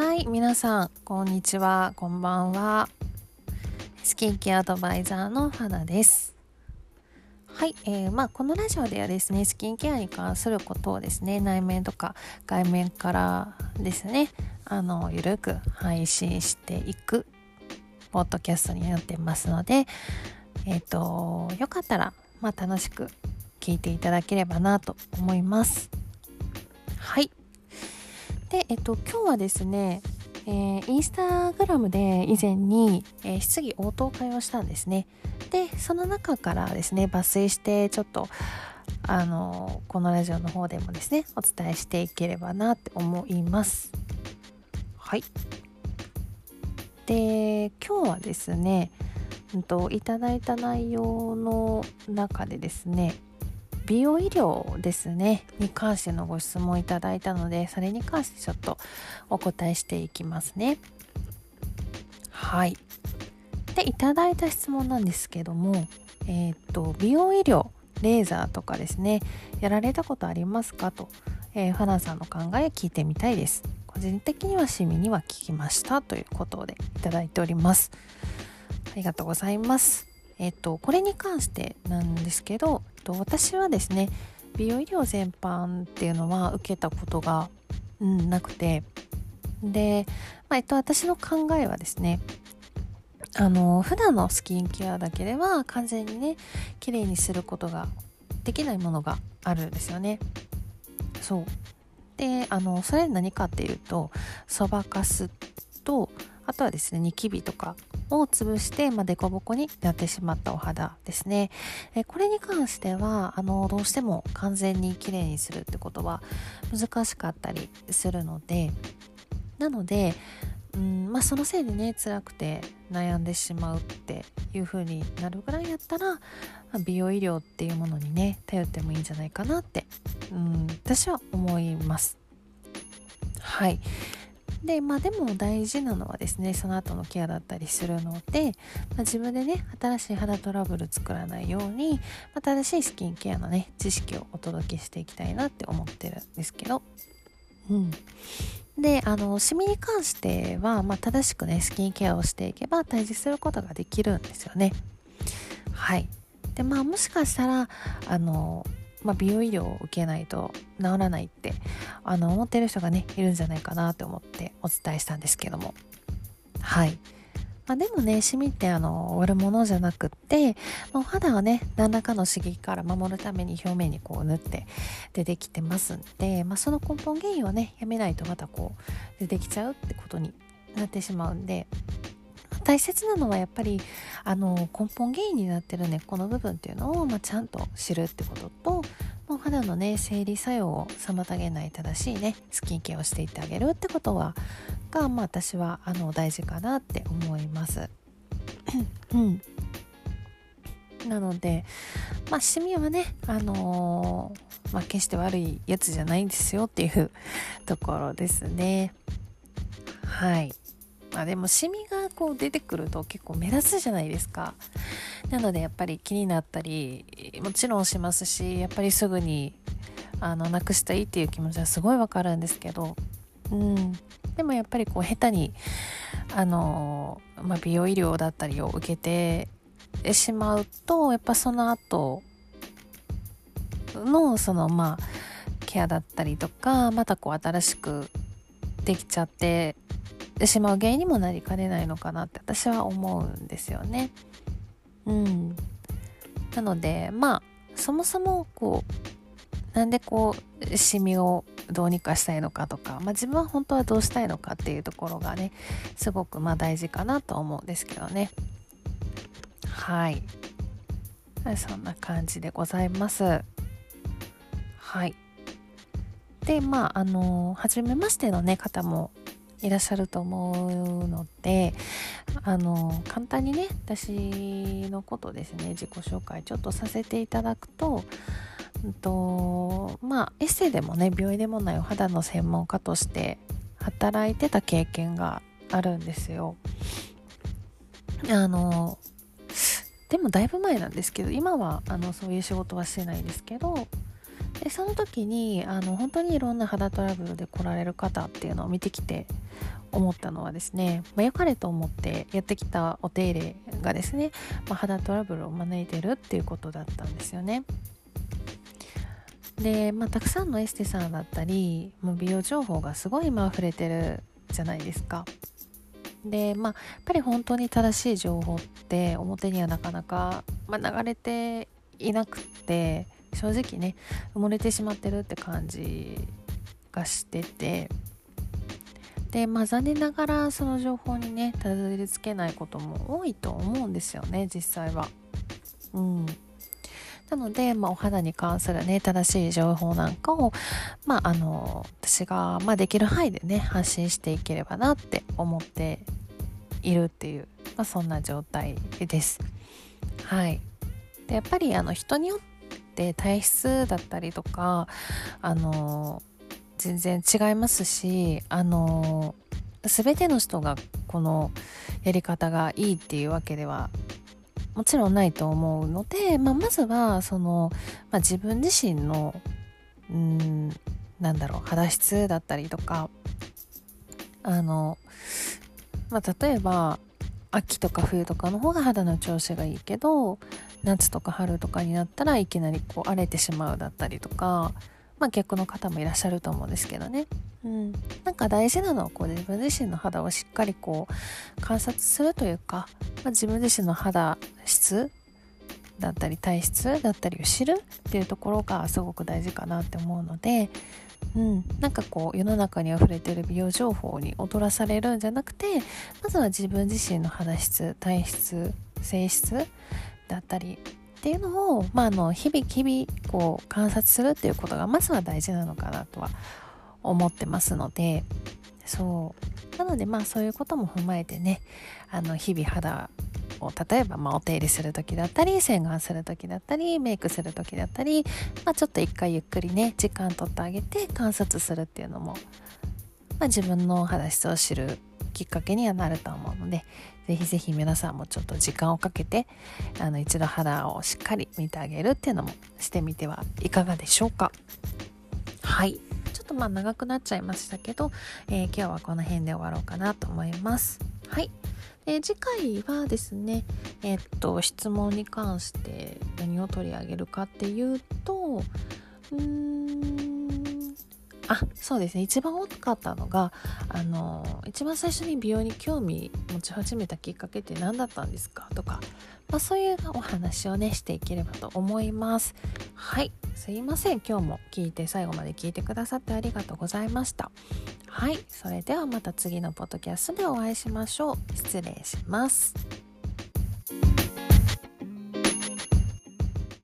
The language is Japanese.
はい皆さんこんにちは。こんばんは。スキンケアアドバイザーの花です。はい、えー、まあこのラジオではですねスキンケアに関することをですね内面とか外面からですねあのゆるく配信していくポッドキャストになってますのでえっ、ー、とよかったらまあ楽しく聞いていただければなと思います。はい。で、えっと、今日はですね、えー、インスタグラムで以前に、えー、質疑応答会をしたんですね。で、その中からですね、抜粋してちょっと、あのこのラジオの方でもですね、お伝えしていければなって思います。はい。で、今日はですね、うんと、いただいた内容の中でですね、美容医療ですねに関してのご質問いただいたのでそれに関してちょっとお答えしていきますね。はい。でいただいた質問なんですけどもえっ、と美容医療レーザーとかですねやられたことありますかと、えー、ファナさんの考え聞いてみたいです。個人的には市民には聞きましたということでいただいております。ありがとうございます。えっとこれに関してなんですけどえっと私はですね美容医療全般っていうのは受けたことが、うん、なくてで、まあ、えっと、私の考えはですねあの普段のスキンケアだけでは完全にね綺麗にすることができないものがあるんですよね。そう。であのそれ何かっていうとそばかすとあとはですねニキビとかを潰して、まあ、凸凹になってしまったお肌ですね。えこれに関してはあのどうしても完全に綺麗にするってことは難しかったりするのでなので、うんまあ、そのせいでね辛くて悩んでしまうっていう風になるぐらいやったら、まあ、美容医療っていうものにね頼ってもいいんじゃないかなって、うん、私は思います。はいでまあでも大事なのはですねその後のケアだったりするので、まあ、自分でね新しい肌トラブル作らないように、まあ、正しいスキンケアのね知識をお届けしていきたいなって思ってるんですけど。うん。であのシミに関しては、まあ、正しくねスキンケアをしていけば退治することができるんですよね。はい。でまあもしかしたらあのまあ、美容医療を受けないと治らないってあの思ってる人がねいるんじゃないかなと思ってお伝えしたんですけども。はい、まあ、でもねシミってあの悪者じゃなくって、まあ、お肌はね何らかの刺激から守るために表面にこう塗って出てきてますんで、まあ、その根本原因をねやめないとまたこう出てきちゃうってことになってしまうんで大切なのはやっぱりあの根本原因になってる根っこの部分っていうのを、まあ、ちゃんと知るってこととお肌のね生理作用を妨げない正しいねスキンケアをしていってあげるってことはが、まあ、私はあの大事かなって思います。うんなので、まあ、シミはね、あのー、まあ、決して悪いやつじゃないんですよっていうところですね。はい。あでもシミがこう出てくると結構目立つじゃないですか。なのでやっぱり気になったりもちろんしますしやっぱりすぐにあのなくしたいっていう気持ちはすごいわかるんですけど。うん。でもやっぱりこう下手にあの、まあ、美容医療だったりを受けてしまうとやっぱその後のそのまあケアだったりとかまたこう新しくできちゃっててしまう原因にもなりかねないのかなって私は思うんですよね。うん、なのでまあそもそもこうなんでこうシミをどうにかしたいのかとか、まあ、自分は本当はどうしたいのかっていうところがねすごくまあ大事かなと思うんですけどね。はい。そんな感じでございます。はい。でまああの初めましてのね方もいらっしゃると思うのであの簡単にね私のことですね自己紹介ちょっとさせていただくと,、うんとまあ、エッセイでもね病院でもないお肌の専門家として働いてた経験があるんですよ。あのでもだいぶ前なんですけど今はあのそういう仕事はしてないんですけどでその時にあの本当にいろんな肌トラブルで来られる方っていうのを見てきて思ったのはですね、まあ、良かれと思ってやってきたお手入れがですね、まあ、肌トラブルを招いてるっていうことだったんですよね。で、まあ、たくさんのエステさんだったりもう美容情報がすごい今溢れてるじゃないですか。でまあやっぱり本当に正しい情報って表にはなかなか、まあ、流れていなくって正直ね埋もれてしまってるって感じがしててでまあ残念ながらその情報にねたどり着けないことも多いと思うんですよね実際は。うんなので、まあ、お肌に関するね正しい情報なんかを、まあ、あの私が、まあ、できる範囲でね発信していければなって思っているっていう、まあ、そんな状態です。はいでやっぱりあの人によって体質だったりとかあの全然違いますしあの全ての人がこのやり方がいいっていうわけではもちろんないと思うので、まあ、まずはその、まあ、自分自身のうんなんだろう肌質だったりとかあの、まあ、例えば秋とか冬とかの方が肌の調子がいいけど夏とか春とかになったらいきなりこう荒れてしまうだったりとかまあ、逆の方もいらっしゃると思うんですけどね、うん、なんか大事なのはこう自分自身の肌をしっかりこう観察するというか、まあ、自分自身の肌質だったり体質だったりを知るっていうところがすごく大事かなって思うので、うん、なんかこう世の中に溢れてる美容情報に踊らされるんじゃなくてまずは自分自身の肌質体質性質だったりっていうのを、ま、あの日々日々こう観察するっていうことがまずは大事なのかなとは思ってますのでそう。なのでまあそういうことも踏まえてねあの日々肌を例えばまあお手入れする時だったり洗顔する時だったりメイクする時だったり、まあ、ちょっと一回ゆっくりね時間とってあげて観察するっていうのも、まあ、自分の肌質を知るきっかけにはなると思うのでぜひぜひ皆さんもちょっと時間をかけてあの一度肌をしっかり見てあげるっていうのもしてみてはいかがでしょうか。はい。ちょっとまあ長くなっちゃいましたけど、えー、今日はこの辺で終わろうかなと思います。はい。で次回はですねえ、っと質問に関して何を取り上げるかっていうとうーんあそうですね。一番多かったのがあの一番最初に美容に興味持ち始めたきっかけって何だったんですか？とか、まあ、そういうお話をねしていければと思います。はい。すいません。今日も聞いて最後まで聞いてくださってありがとうございました。はい。それではまた次のポッドキャストでお会いしましょう。失礼します。